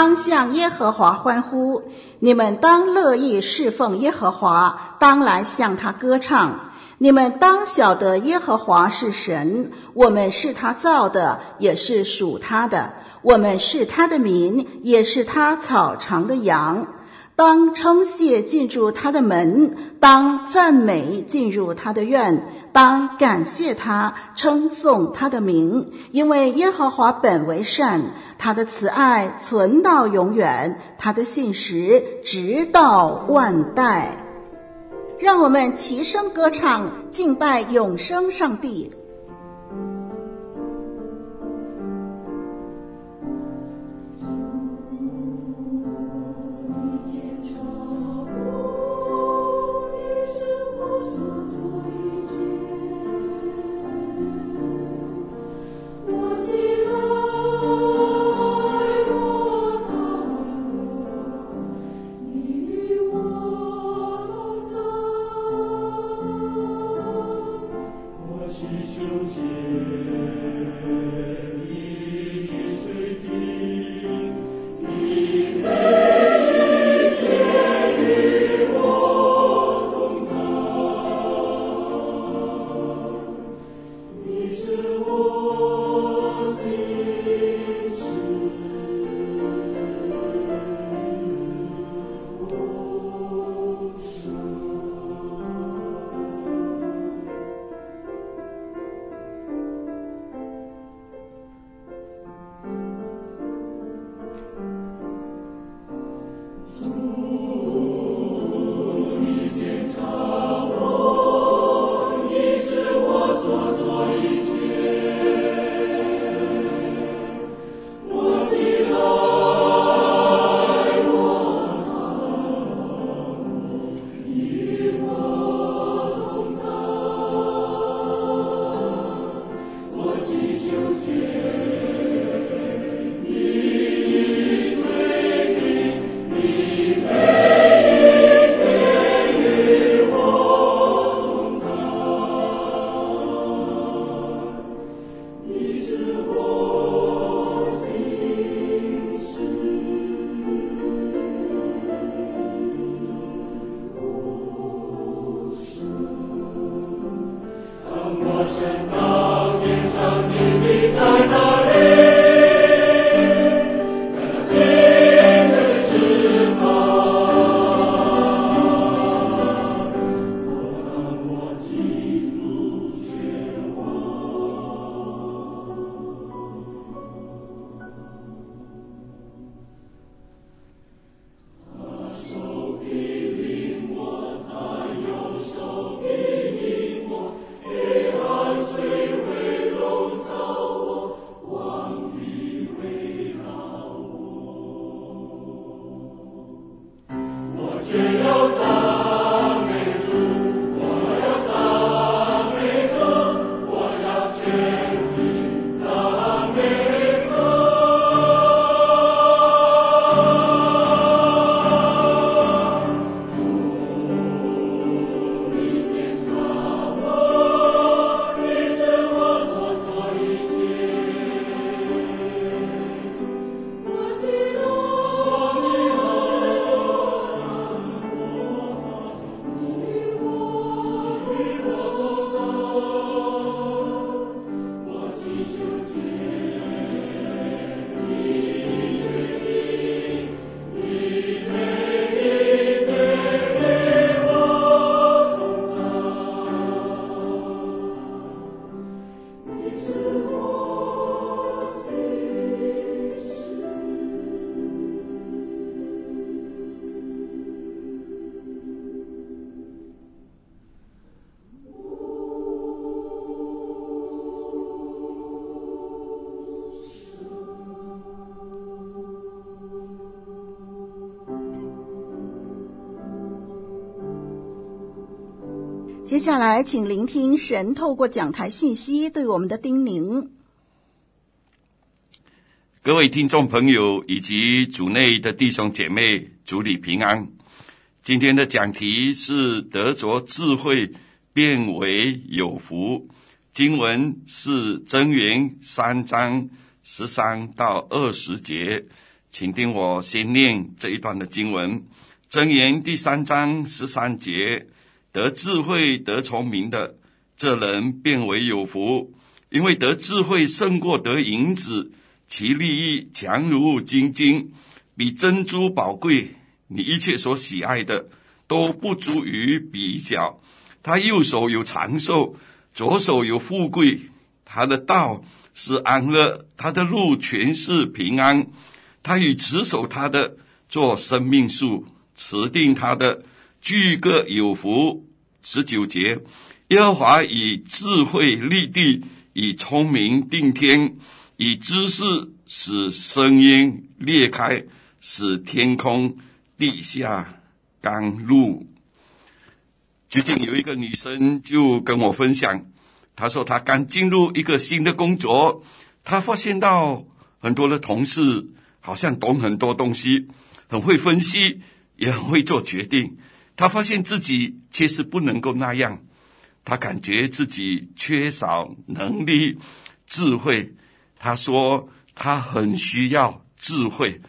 当向耶和华欢呼，你们当乐意侍奉耶和华，当来向他歌唱。你们当晓得耶和华是神，我们是他造的，也是属他的。我们是他的民，也是他草场的羊。当称谢进入他的门，当赞美进入他的院，当感谢他，称颂他的名，因为耶和华本为善，他的慈爱存到永远，他的信实直到万代。让我们齐声歌唱，敬拜永生上帝。and God. 接下来，请聆听神透过讲台信息对我们的叮咛。各位听众朋友以及主内的弟兄姐妹，主里平安。今天的讲题是得着智慧，变为有福。经文是真言三章十三到二十节，请听我先念这一段的经文。真言第三章十三节。得智慧、得聪明的，这人便为有福，因为得智慧胜过得银子，其利益强如金金，比珍珠宝贵。你一切所喜爱的都不足于比较。他右手有长寿，左手有富贵。他的道是安乐，他的路全是平安。他与持守他的做生命树，持定他的。俱各有福。十九节，耶和华以智慧立地，以聪明定天，以知识使声音裂开，使天空地下甘露。最近有一个女生就跟我分享，她说她刚进入一个新的工作，她发现到很多的同事好像懂很多东西，很会分析，也很会做决定。他发现自己确实不能够那样，他感觉自己缺少能力、智慧。他说他很需要智慧。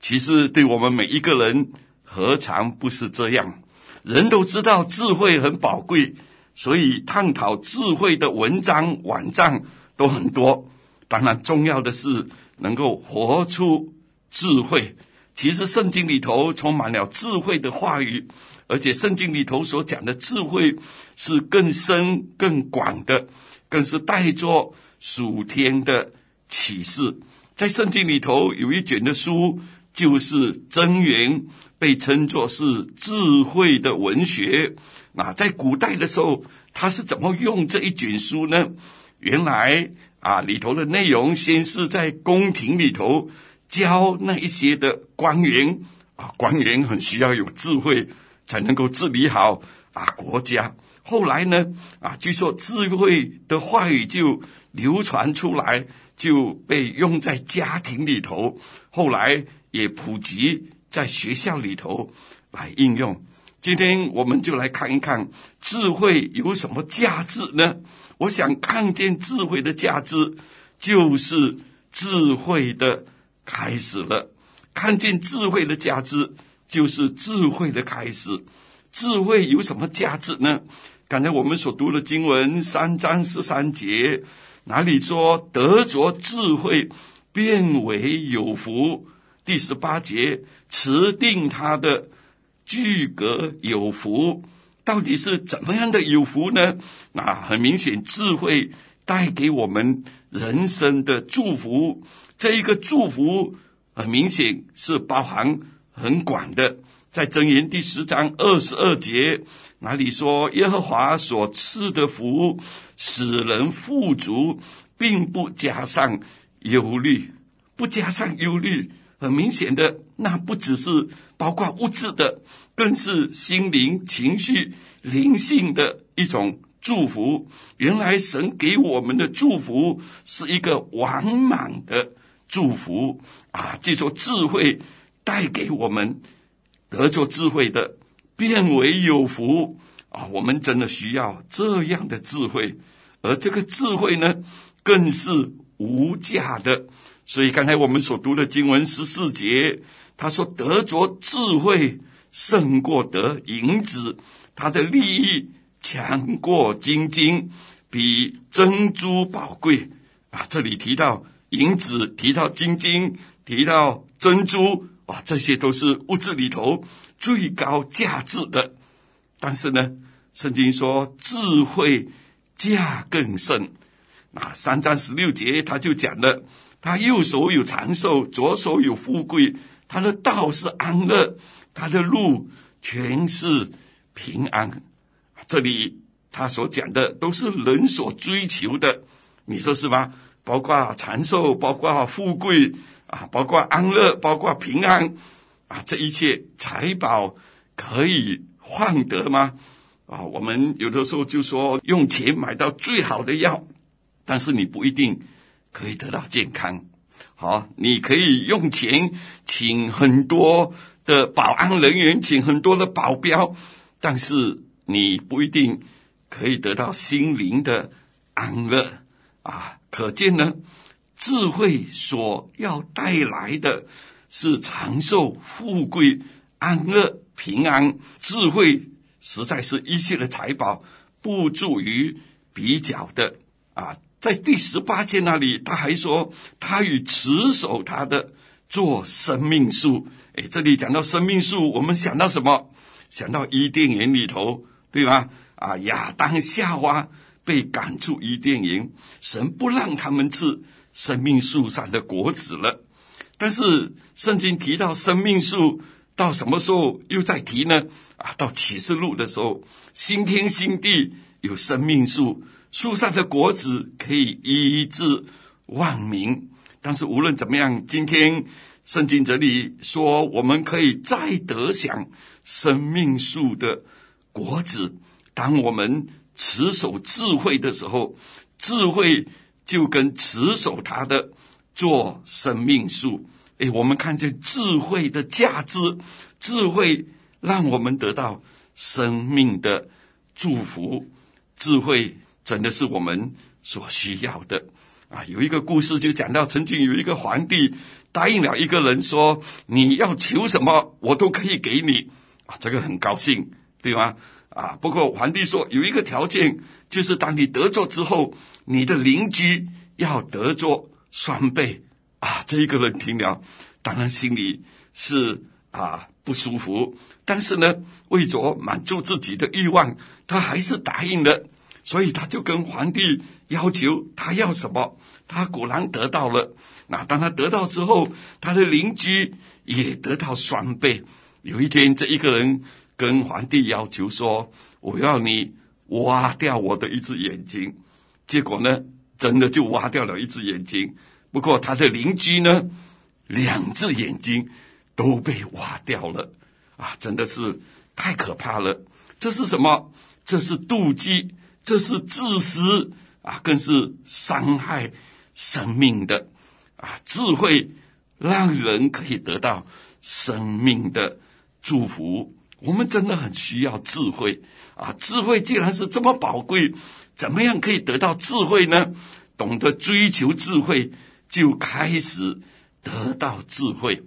其实对我们每一个人，何尝不是这样？人都知道智慧很宝贵，所以探讨智慧的文章、网站都很多。当然，重要的是能够活出智慧。其实圣经里头充满了智慧的话语。而且圣经里头所讲的智慧是更深更广的，更是带着属天的启示。在圣经里头有一卷的书，就是箴言，被称作是智慧的文学。那在古代的时候，他是怎么用这一卷书呢？原来啊，里头的内容先是在宫廷里头教那一些的官员啊，官员很需要有智慧。才能够治理好啊国家。后来呢啊，据说智慧的话语就流传出来，就被用在家庭里头。后来也普及在学校里头来应用。今天我们就来看一看智慧有什么价值呢？我想看见智慧的价值，就是智慧的开始了。看见智慧的价值。就是智慧的开始。智慧有什么价值呢？刚才我们所读的经文三章十三节，哪里说得着智慧，变为有福？第十八节，持定他的，俱各有福。到底是怎么样的有福呢？那很明显，智慧带给我们人生的祝福。这一个祝福很明显是包含。很广的，在箴言第十章二十二节，哪里说耶和华所赐的福使人富足，并不加上忧虑，不加上忧虑，很明显的，那不只是包括物质的，更是心灵、情绪、灵性的一种祝福。原来神给我们的祝福是一个完满的祝福啊！这种智慧。带给我们得着智慧的，变为有福啊！我们真的需要这样的智慧，而这个智慧呢，更是无价的。所以刚才我们所读的经文十四节，他说得着智慧胜过得银子，他的利益强过金金，比珍珠宝贵啊！这里提到银子，提到金金，提到珍珠。哇，这些都是物质里头最高价值的，但是呢，圣经说智慧价更甚。啊，三章十六节他就讲了，他右手有长寿，左手有富贵，他的道是安乐，他的路全是平安。这里他所讲的都是人所追求的，你说是吧？包括长寿，包括富贵。啊，包括安乐，包括平安，啊，这一切财宝可以换得吗？啊，我们有的时候就说用钱买到最好的药，但是你不一定可以得到健康。好，你可以用钱请很多的保安人员，请很多的保镖，但是你不一定可以得到心灵的安乐啊！可见呢，智慧所要带来的是长寿、富贵、安乐、平安。智慧实在是一切的财宝不足以比较的啊！在第十八节那里，他还说他与持守他的做生命树。哎，这里讲到生命树，我们想到什么？想到伊甸园里头，对吧？啊，亚当夏娃被赶出伊甸园，神不让他们吃生命树上的果子了。但是圣经提到生命树，到什么时候又再提呢？啊，到启示录的时候，新天新地有生命树。树上的果子可以医治万民，但是无论怎么样，今天圣经这里说，我们可以再得享生命树的果子。当我们持守智慧的时候，智慧就跟持守他的做生命树。诶，我们看见智慧的价值，智慧让我们得到生命的祝福，智慧。真的是我们所需要的啊！有一个故事就讲到，曾经有一个皇帝答应了一个人说：“你要求什么，我都可以给你。”啊，这个很高兴，对吗？啊，不过皇帝说有一个条件，就是当你得着之后，你的邻居要得着双倍。啊，这一个人听了，当然心里是啊不舒服，但是呢，为着满足自己的欲望，他还是答应了。所以他就跟皇帝要求他要什么，他果然得到了。那当他得到之后，他的邻居也得到双倍。有一天，这一个人跟皇帝要求说：“我要你挖掉我的一只眼睛。”结果呢，真的就挖掉了一只眼睛。不过他的邻居呢，两只眼睛都被挖掉了。啊，真的是太可怕了！这是什么？这是妒忌。这是自私啊，更是伤害生命的啊！智慧让人可以得到生命的祝福。我们真的很需要智慧啊！智慧既然是这么宝贵，怎么样可以得到智慧呢？懂得追求智慧，就开始得到智慧。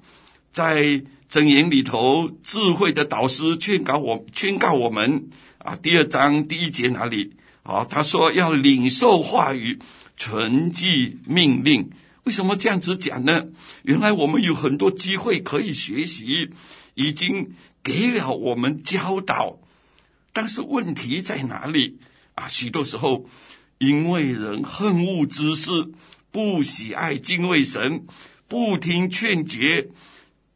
在箴言里头，智慧的导师劝告我，劝告我们啊，第二章第一节哪里？好，他说要领受话语，存记命令。为什么这样子讲呢？原来我们有很多机会可以学习，已经给了我们教导。但是问题在哪里啊？许多时候，因为人恨恶知识，不喜爱敬畏神，不听劝诫，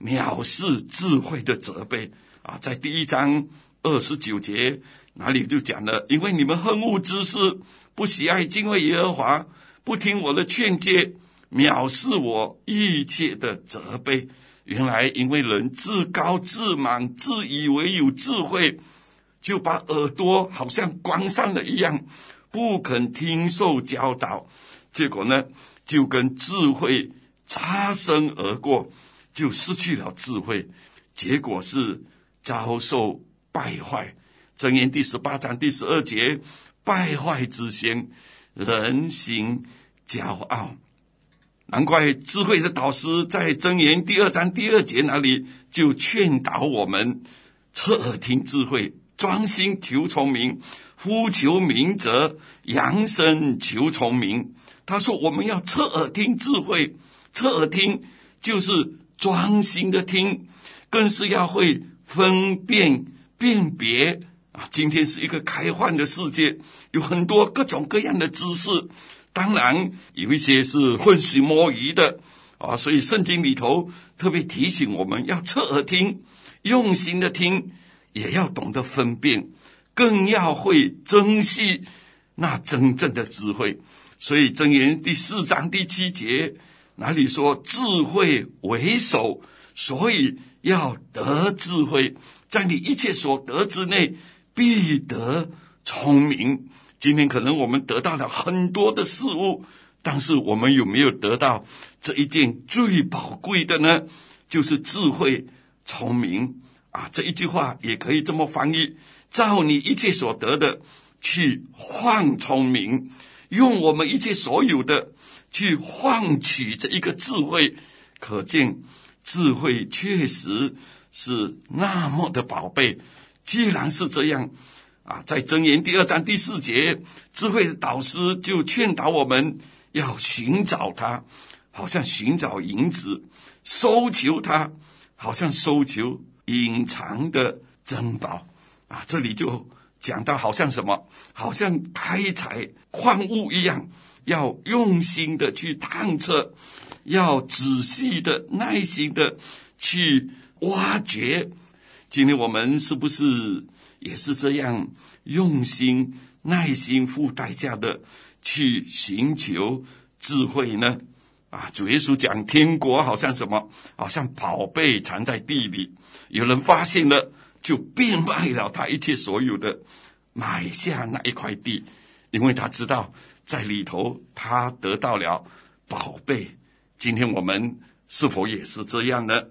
藐视智慧的责备啊，在第一章二十九节。哪里就讲了，因为你们恨恶知识，不喜爱敬畏耶和华，不听我的劝诫，藐视我一切的责备。原来因为人自高自满，自以为有智慧，就把耳朵好像关上了一样，不肯听受教导。结果呢，就跟智慧擦身而过，就失去了智慧。结果是遭受败坏。箴言第十八章第十二节，败坏之先，人心骄傲。难怪智慧的导师在箴言第二章第二节那里就劝导我们：侧耳听智慧，专心求聪明，呼求明哲，扬声求聪明。他说：“我们要侧耳听智慧，侧耳听就是专心的听，更是要会分辨辨别。”啊，今天是一个开放的世界，有很多各种各样的知识，当然有一些是混水摸鱼的啊。所以圣经里头特别提醒我们要侧耳听，用心的听，也要懂得分辨，更要会珍惜那真正的智慧。所以箴言第四章第七节哪里说智慧为首，所以要得智慧，在你一切所得之内。必得聪明。今天可能我们得到了很多的事物，但是我们有没有得到这一件最宝贵的呢？就是智慧、聪明啊！这一句话也可以这么翻译：照你一切所得的去换聪明，用我们一切所有的去换取这一个智慧。可见智慧确实是那么的宝贝。既然是这样啊，在箴言第二章第四节，智慧导师就劝导我们要寻找它，好像寻找银子。搜求它，好像搜求隐藏的珍宝啊！这里就讲到，好像什么，好像开采矿物一样，要用心的去探测，要仔细的、耐心的去挖掘。今天我们是不是也是这样用心、耐心、付代价的去寻求智慧呢？啊，主耶稣讲天国好像什么？好像宝贝藏在地里，有人发现了，就变卖了他一切所有的，买下那一块地，因为他知道在里头他得到了宝贝。今天我们是否也是这样呢？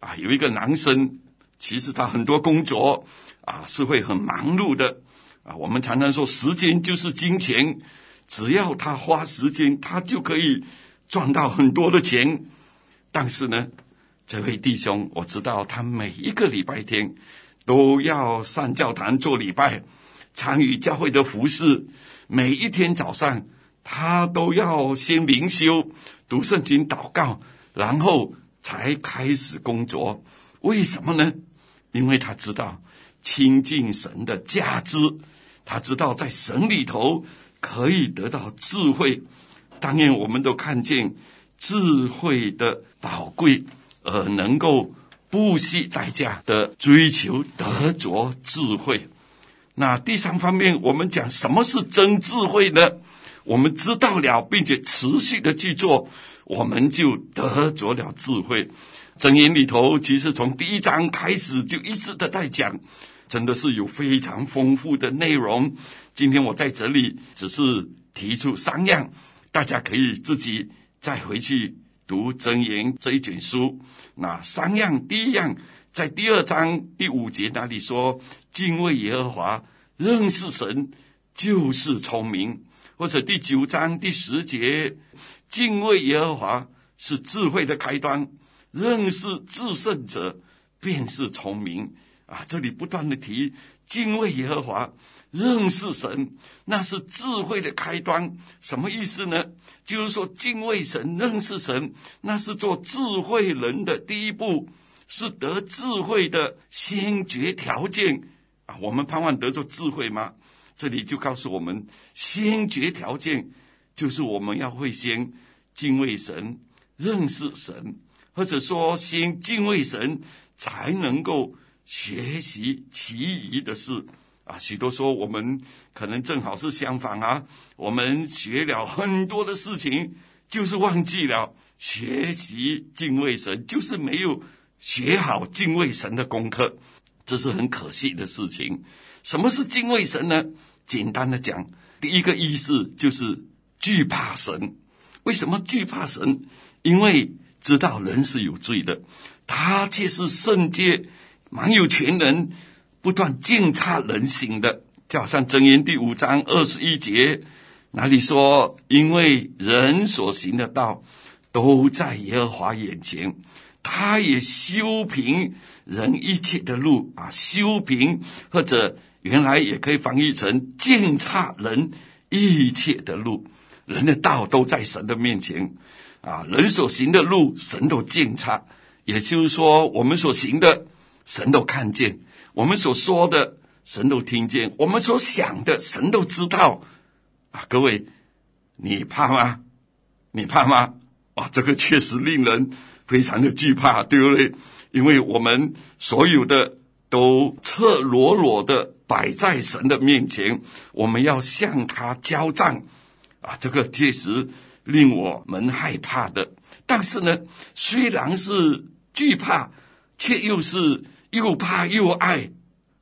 啊，有一个男生，其实他很多工作啊是会很忙碌的啊。我们常常说时间就是金钱，只要他花时间，他就可以。赚到很多的钱，但是呢，这位弟兄，我知道他每一个礼拜天都要上教堂做礼拜，参与教会的服事。每一天早上，他都要先灵修、读圣经、祷告，然后才开始工作。为什么呢？因为他知道亲近神的价值，他知道在神里头可以得到智慧。当然，我们都看见智慧的宝贵，而能够不惜代价的追求得着智慧。那第三方面，我们讲什么是真智慧呢？我们知道了，并且持续的去做，我们就得着了智慧。箴言里头，其实从第一章开始就一直的在讲，真的是有非常丰富的内容。今天我在这里只是提出三样。大家可以自己再回去读《箴言》这一卷书。那三样，第一样在第二章第五节那里说：“敬畏耶和华，认识神就是聪明。”或者第九章第十节：“敬畏耶和华是智慧的开端，认识至圣者便是聪明。”啊，这里不断的提敬畏耶和华。认识神，那是智慧的开端。什么意思呢？就是说，敬畏神、认识神，那是做智慧人的第一步，是得智慧的先决条件啊。我们盼望得着智慧吗？这里就告诉我们，先决条件就是我们要会先敬畏神、认识神，或者说先敬畏神，才能够学习其余的事。啊，许多说我们可能正好是相反啊，我们学了很多的事情，就是忘记了学习敬畏神，就是没有学好敬畏神的功课，这是很可惜的事情。什么是敬畏神呢？简单的讲，第一个意思就是惧怕神。为什么惧怕神？因为知道人是有罪的，他却是圣洁、蛮有全能。不断鉴察人行的，就好像箴言第五章二十一节，哪里说：“因为人所行的道，都在耶和华眼前，他也修平人一切的路啊。”修平或者原来也可以翻译成鉴察人一切的路，人的道都在神的面前啊。人所行的路，神都鉴察，也就是说，我们所行的，神都看见。我们所说的，神都听见；我们所想的，神都知道。啊，各位，你怕吗？你怕吗？啊，这个确实令人非常的惧怕，对不对？因为我们所有的都赤裸裸的摆在神的面前，我们要向他交账。啊，这个确实令我们害怕的。但是呢，虽然是惧怕，却又是。又怕又爱，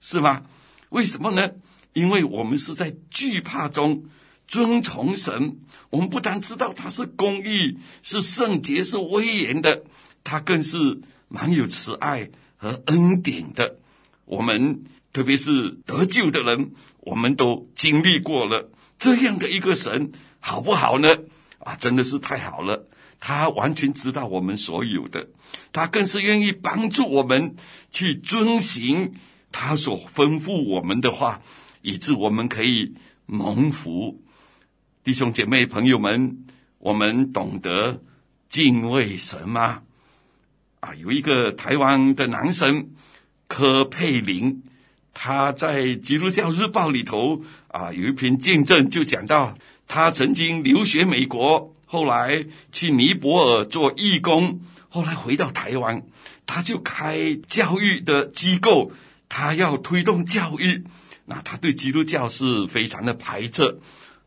是吗？为什么呢？因为我们是在惧怕中遵从神。我们不但知道他是公义、是圣洁、是威严的，他更是蛮有慈爱和恩典的。我们特别是得救的人，我们都经历过了这样的一个神，好不好呢？啊，真的是太好了！他完全知道我们所有的，他更是愿意帮助我们去遵行他所吩咐我们的话，以致我们可以蒙福。弟兄姐妹、朋友们，我们懂得敬畏神吗？啊，有一个台湾的男生柯佩林，他在《基督教日报》里头啊有一篇见证，就讲到他曾经留学美国，后来去尼泊尔做义工，后来回到台湾，他就开教育的机构，他要推动教育，那他对基督教是非常的排斥。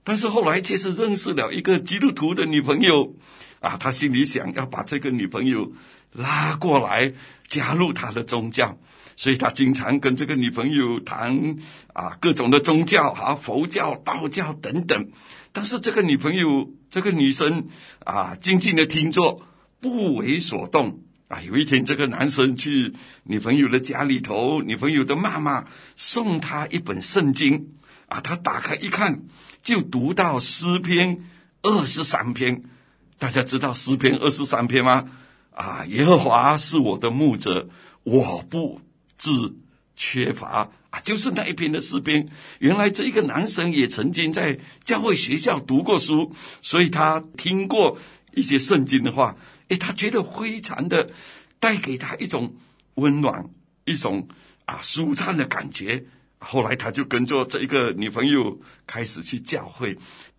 但是后来却是认识了一个基督徒的女朋友，啊，他心里想要把这个女朋友拉过来加入他的宗教，所以他经常跟这个女朋友谈啊各种的宗教啊佛教、道教等等。但是这个女朋友这个女生啊静静的听着，不为所动。啊，有一天这个男生去女朋友的家里头，女朋友的妈妈送他一本圣经，啊，他打开一看。就读到诗篇二十三篇，大家知道诗篇二十三篇吗？啊，耶和华是我的牧者，我不致缺乏啊，就是那一篇的诗篇。原来这一个男生也曾经在教会学校读过书，所以他听过一些圣经的话，诶，他觉得非常的带给他一种温暖，一种啊舒畅的感觉。后来他就跟着这一个女朋友开始去教会，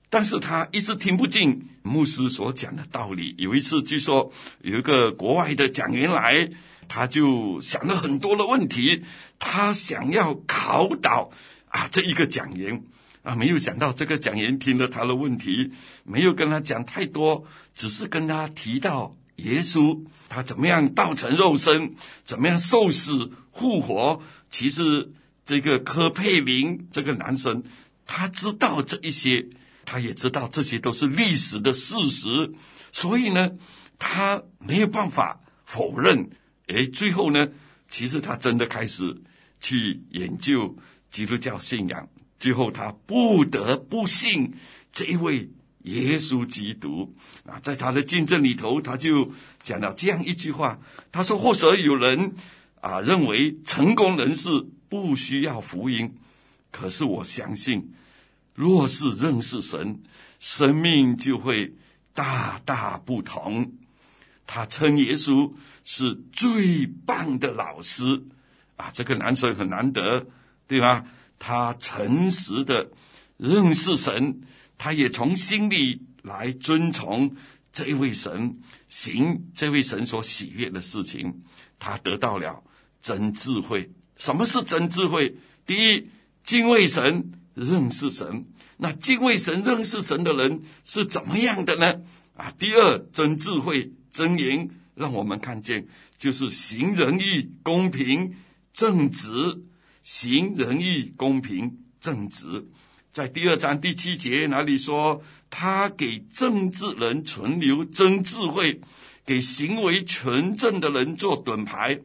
但是他一直听不进牧师所讲的道理。有一次据说有一个国外的讲员来，他就想了很多的问题，他想要考倒啊这一个讲员啊，没有想到这个讲员听了他的问题，没有跟他讲太多，只是跟他提到耶稣，他怎么样道成肉身，怎么样受死复活，其实。这个柯佩林这个男生，他知道这一些，他也知道这些都是历史的事实，所以呢，他没有办法否认。哎，最后呢，其实他真的开始去研究基督教信仰，最后他不得不信这一位耶稣基督啊。在他的见证里头，他就讲了这样一句话，他说：“或者有人啊认为成功人士。”不需要福音，可是我相信，若是认识神，生命就会大大不同。他称耶稣是最棒的老师啊！这个男生很难得，对吧？他诚实的认识神，他也从心里来遵从这位神，行这位神所喜悦的事情。他得到了真智慧。什么是真智慧？第一，敬畏神，认识神。那敬畏神、认识神的人是怎么样的呢？啊，第二，真智慧、真言，让我们看见就是行仁义、公平、正直。行仁义、公平、正直，在第二章第七节哪里说，他给正直人存留真智慧，给行为纯正的人做盾牌。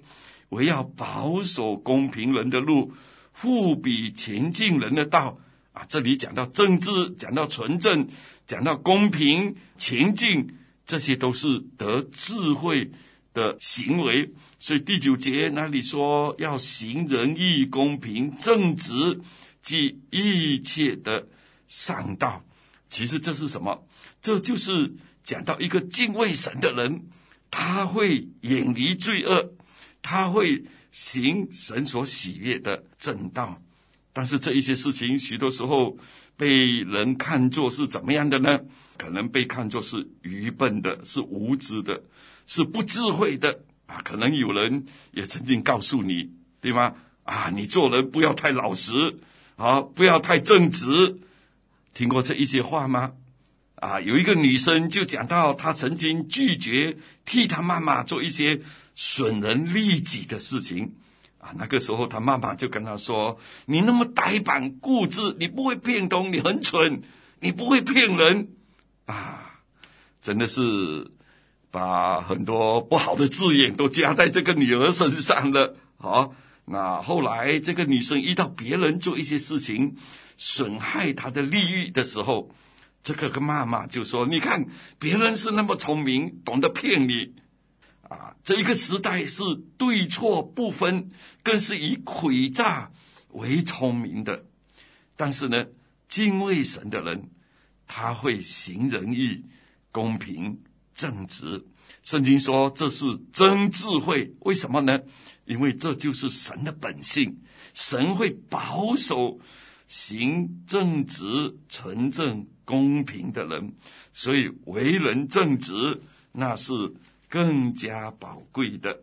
唯要保守公平人的路，复比前进人的道。啊，这里讲到正直，讲到纯正，讲到公平前进，这些都是得智慧的行为。所以第九节那里说要行仁义、公平、正直，即一切的善道。其实这是什么？这就是讲到一个敬畏神的人，他会远离罪恶。他会行神所喜悦的正道，但是这一些事情，许多时候被人看作是怎么样的呢？可能被看作是愚笨的，是无知的，是不智慧的啊！可能有人也曾经告诉你，对吗？啊，你做人不要太老实，啊，不要太正直，听过这一些话吗？啊，有一个女生就讲到，她曾经拒绝替她妈妈做一些损人利己的事情，啊，那个时候他妈妈就跟他说：“你那么呆板固执，你不会变通，你很蠢，你不会骗人啊！”真的是把很多不好的字眼都加在这个女儿身上了。好，那后来这个女生遇到别人做一些事情损害她的利益的时候，这个妈妈就说：“你看，别人是那么聪明，懂得骗你。”啊，这一个时代是对错不分，更是以诡诈为聪明的。但是呢，敬畏神的人，他会行仁义、公平、正直。圣经说这是真智慧，为什么呢？因为这就是神的本性。神会保守行正直、纯正、公平的人，所以为人正直，那是。更加宝贵的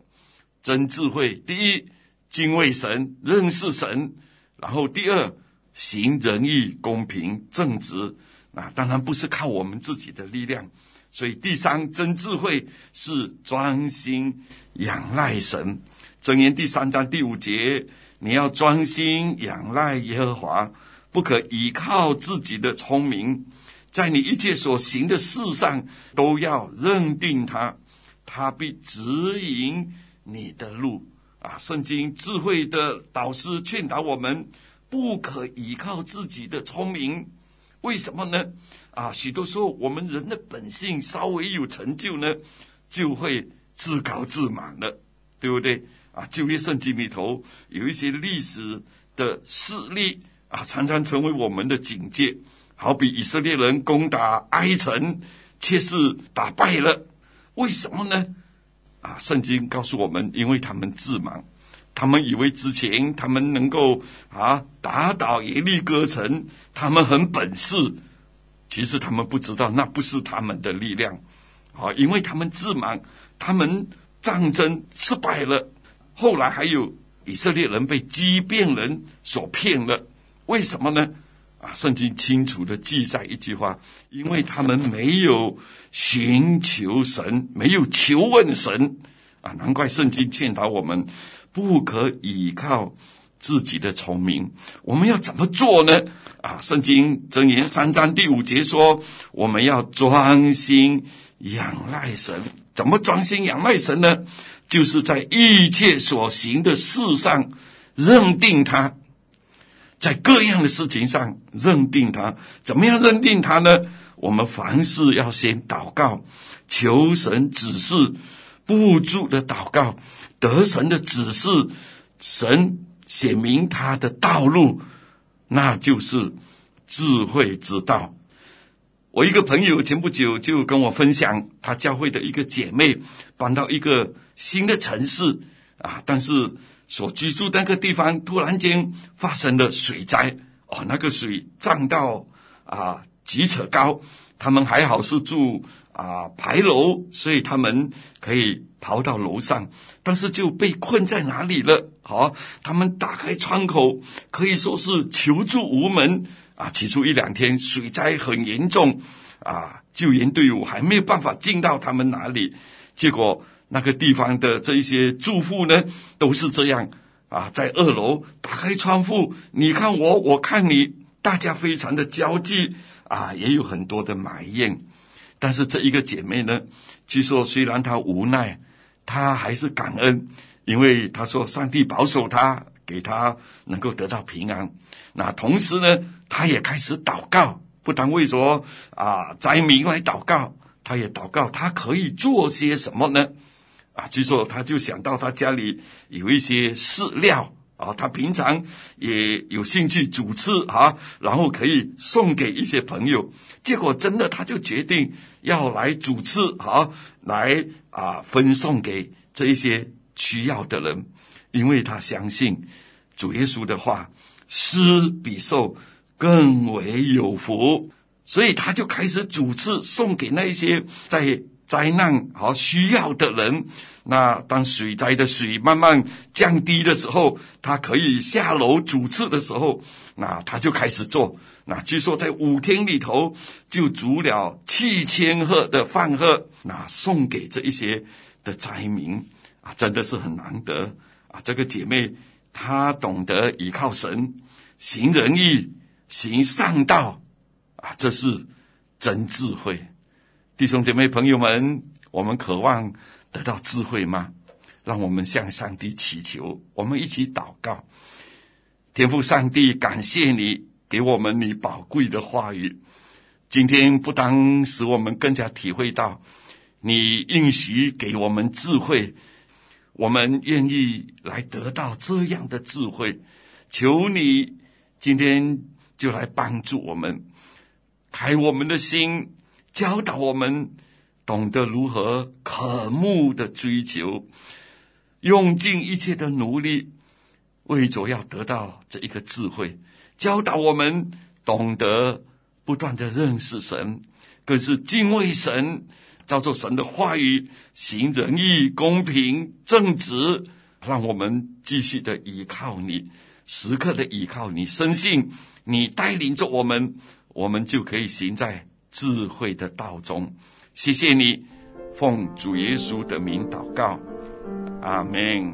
真智慧，第一，敬畏神，认识神；然后第二，行仁义、公平、正直。那当然不是靠我们自己的力量。所以第三，真智慧是专心仰赖神。箴言第三章第五节，你要专心仰赖耶和华，不可倚靠自己的聪明，在你一切所行的事上都要认定他。他必指引你的路啊！圣经智慧的导师劝导我们，不可依靠自己的聪明。为什么呢？啊，许多时候我们人的本性稍微有成就呢，就会自高自满了，对不对？啊，旧约圣经里头有一些历史的事例啊，常常成为我们的警戒。好比以色列人攻打埃城，却是打败了。为什么呢？啊，圣经告诉我们，因为他们自满，他们以为之前他们能够啊打倒耶利哥城，他们很本事。其实他们不知道，那不是他们的力量。啊，因为他们自满，他们战争失败了。后来还有以色列人被基遍人所骗了。为什么呢？啊，圣经清楚地记载一句话：因为他们没有寻求神，没有求问神，啊，难怪圣经劝导我们不可倚靠自己的聪明。我们要怎么做呢？啊，圣经箴言三章第五节说，我们要专心仰赖神。怎么专心仰赖神呢？就是在一切所行的事上认定他。在各样的事情上认定他，怎么样认定他呢？我们凡事要先祷告，求神指示，不住的祷告，得神的指示，神显明他的道路，那就是智慧之道。我一个朋友前不久就跟我分享，他教会的一个姐妹搬到一个新的城市啊，但是。所居住那个地方突然间发生了水灾哦，那个水涨到啊几尺高，他们还好是住啊牌楼，所以他们可以逃到楼上，但是就被困在哪里了？好、他们打开窗口，可以说是求助无门啊。起初一两天水灾很严重啊，救援队伍还没有办法进到他们哪里，结果。那个地方的这一些住户呢，都是这样啊，在二楼打开窗户，你看我，我看你，大家非常的焦急啊，也有很多的埋怨。但是这一个姐妹呢，据说虽然她无奈，她还是感恩，因为她说上帝保守她，给她能够得到平安。那同时呢，她也开始祷告，不但为着啊灾民来祷告，她也祷告，她可以做些什么呢？啊，据说他就想到他家里有一些饲料啊，他平常也有兴趣煮吃啊，然后可以送给一些朋友。结果真的，他就决定要来煮吃啊，来啊分送给这一些需要的人，因为他相信主耶稣的话，施比受更为有福，所以他就开始煮吃送给那一些在。灾难和需要的人，那当水灾的水慢慢降低的时候，他可以下楼煮吃的时候，那他就开始做。那据说在五天里头就煮了七千盒的饭盒，那送给这一些的灾民啊，真的是很难得啊！这个姐妹她懂得依靠神，行仁义，行善道，啊，这是真智慧。弟兄姐妹朋友们，我们渴望得到智慧吗？让我们向上帝祈求，我们一起祷告。天父上帝，感谢你给我们你宝贵的话语。今天不当使我们更加体会到你应许给我们智慧，我们愿意来得到这样的智慧。求你今天就来帮助我们，开我们的心，教导我们懂得如何渴慕的追求。用尽一切的努力，为着要得到这一个智慧，教导我们懂得不断的认识神，更是敬畏神，照着神的话语行仁义、公平、正直，让我们继续的依靠你，时刻的依靠你，深信你带领着我们，我们就可以行在智慧的道中。谢谢你，奉主耶稣的名祷告。阿门。